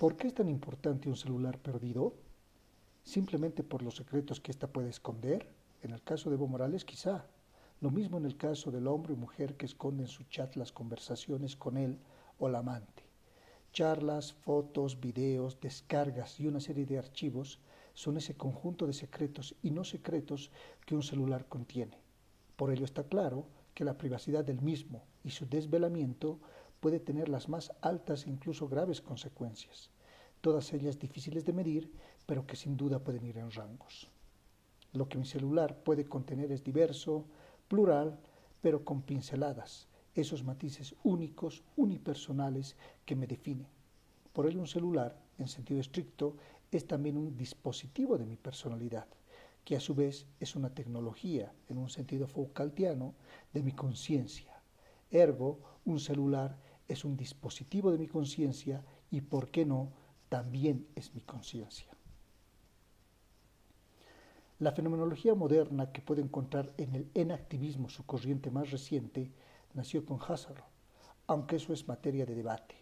¿Por qué es tan importante un celular perdido? ¿Simplemente por los secretos que ésta puede esconder? En el caso de Evo Morales, quizá. Lo mismo en el caso del hombre o mujer que esconde en su chat las conversaciones con él o la amante. Charlas, fotos, videos, descargas y una serie de archivos son ese conjunto de secretos y no secretos que un celular contiene. Por ello está claro que la privacidad del mismo y su desvelamiento puede tener las más altas e incluso graves consecuencias, todas ellas difíciles de medir, pero que sin duda pueden ir en rangos. Lo que mi celular puede contener es diverso, plural, pero con pinceladas, esos matices únicos, unipersonales que me definen. Por ello un celular, en sentido estricto, es también un dispositivo de mi personalidad, que a su vez es una tecnología, en un sentido Foucaultiano, de mi conciencia. Ergo, un celular es un dispositivo de mi conciencia y, por qué no, también es mi conciencia. La fenomenología moderna que puede encontrar en el enactivismo su corriente más reciente nació con Husserl, aunque eso es materia de debate.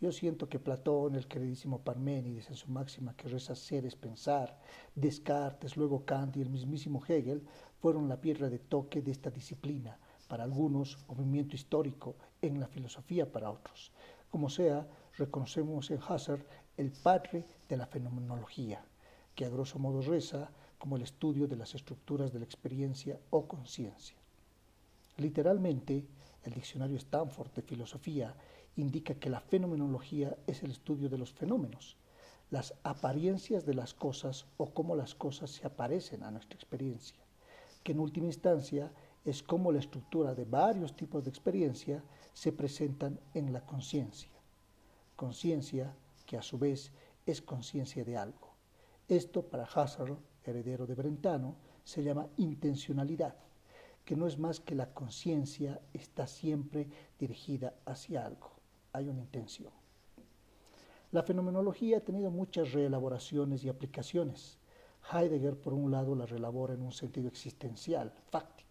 Yo siento que Platón, el queridísimo Parménides, en su máxima que reza ser es pensar, Descartes, luego Kant y el mismísimo Hegel fueron la piedra de toque de esta disciplina, para algunos, movimiento histórico, en la filosofía para otros. Como sea, reconocemos en Husserl el padre de la fenomenología, que a grosso modo reza como el estudio de las estructuras de la experiencia o conciencia. Literalmente, el diccionario Stanford de Filosofía indica que la fenomenología es el estudio de los fenómenos, las apariencias de las cosas o cómo las cosas se aparecen a nuestra experiencia, que en última instancia es cómo la estructura de varios tipos de experiencia se presentan en la conciencia. Conciencia que a su vez es conciencia de algo. Esto para Husserl heredero de Brentano, se llama intencionalidad, que no es más que la conciencia está siempre dirigida hacia algo, hay una intención. La fenomenología ha tenido muchas reelaboraciones y aplicaciones. Heidegger, por un lado, la reelabora en un sentido existencial, fáctico,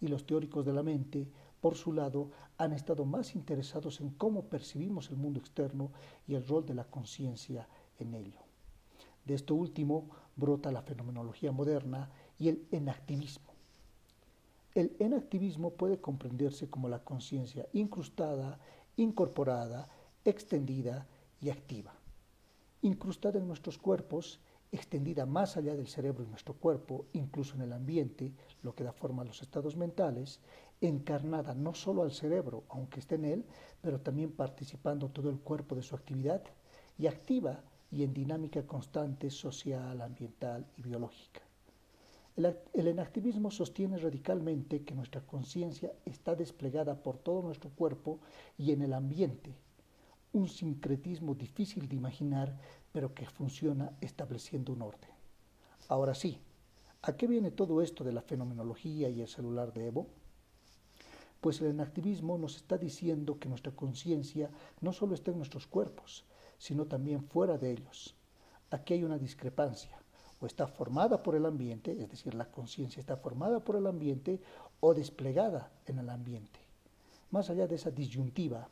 y los teóricos de la mente, por su lado, han estado más interesados en cómo percibimos el mundo externo y el rol de la conciencia en ello. De esto último brota la fenomenología moderna y el enactivismo. El enactivismo puede comprenderse como la conciencia incrustada, incorporada, extendida y activa. Incrustada en nuestros cuerpos, extendida más allá del cerebro y nuestro cuerpo, incluso en el ambiente, lo que da forma a los estados mentales, encarnada no solo al cerebro, aunque esté en él, pero también participando todo el cuerpo de su actividad, y activa y en dinámica constante social, ambiental y biológica. El, enactivismo sostiene radicalmente que nuestra conciencia está desplegada por todo nuestro cuerpo y en el ambiente, un sincretismo difícil de imaginar, pero que funciona estableciendo un orden. Ahora sí, ¿a qué viene todo esto de la fenomenología y el celular de Evo? Pues el enactivismo nos está diciendo que nuestra conciencia no solo está en nuestros cuerpos, sino también fuera de ellos. Aquí hay una discrepancia. O está formada por el ambiente, es decir, la conciencia está formada por el ambiente o desplegada en el ambiente. Más allá de esa disyuntiva,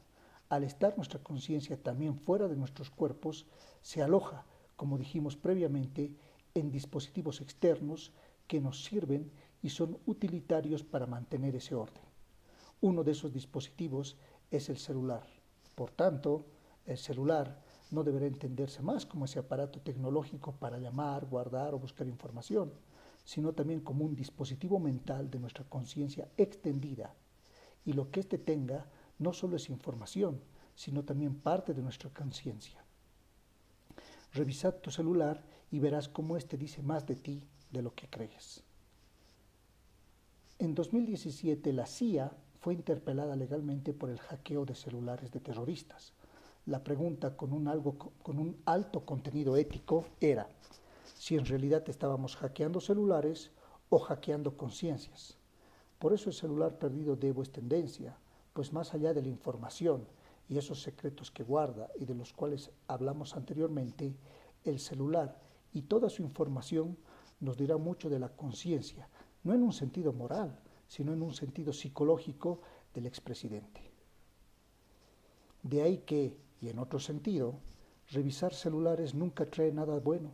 al estar nuestra conciencia también fuera de nuestros cuerpos, se aloja, como dijimos previamente, en dispositivos externos que nos sirven y son utilitarios para mantener ese orden. Uno de esos dispositivos es el celular. Por tanto, el celular no deberá entenderse más como ese aparato tecnológico para llamar, guardar o buscar información, sino también como un dispositivo mental de nuestra conciencia extendida. Y lo que éste tenga no solo es información, sino también parte de nuestra conciencia. Revisad tu celular y verás cómo éste dice más de ti de lo que crees. En 2017 la CIA fue interpelada legalmente por el hackeo de celulares de terroristas la pregunta con un, con un alto contenido ético era si en realidad estábamos hackeando celulares o hackeando conciencias. Por eso el celular perdido debo es tendencia, pues más allá de la información y esos secretos que guarda y de los cuales hablamos anteriormente, el celular y toda su información nos dirá mucho de la conciencia, no en un sentido moral, sino en un sentido psicológico del expresidente. De ahí que y en otro sentido, Revisar celulares nunca trae nada bueno,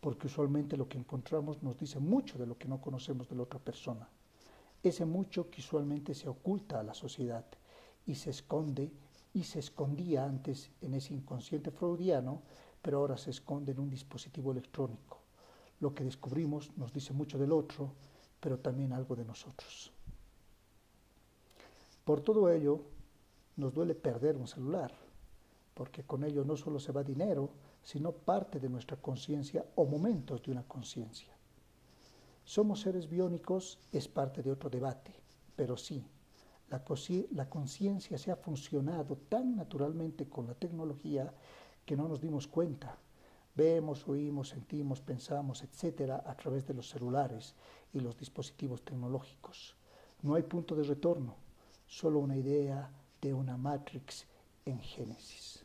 porque usualmente lo que encontramos nos dice mucho de lo que no conocemos de la otra persona. Ese mucho que usualmente se oculta a la sociedad y se esconde y se escondía antes en ese inconsciente freudiano, pero ahora se esconde en un dispositivo electrónico. Lo que descubrimos nos dice mucho del otro, pero también algo de nosotros. Por todo ello, nos duele perder un celular, porque con ello no solo se va dinero, sino parte de nuestra conciencia o momentos de una conciencia. Somos seres biónicos es parte de otro debate, pero sí, la conciencia se ha funcionado tan naturalmente con la tecnología que no nos dimos cuenta. Vemos, oímos, sentimos, pensamos, etcétera, a través de los celulares y los dispositivos tecnológicos. No hay punto de retorno, solo una idea de una matrix en Génesis.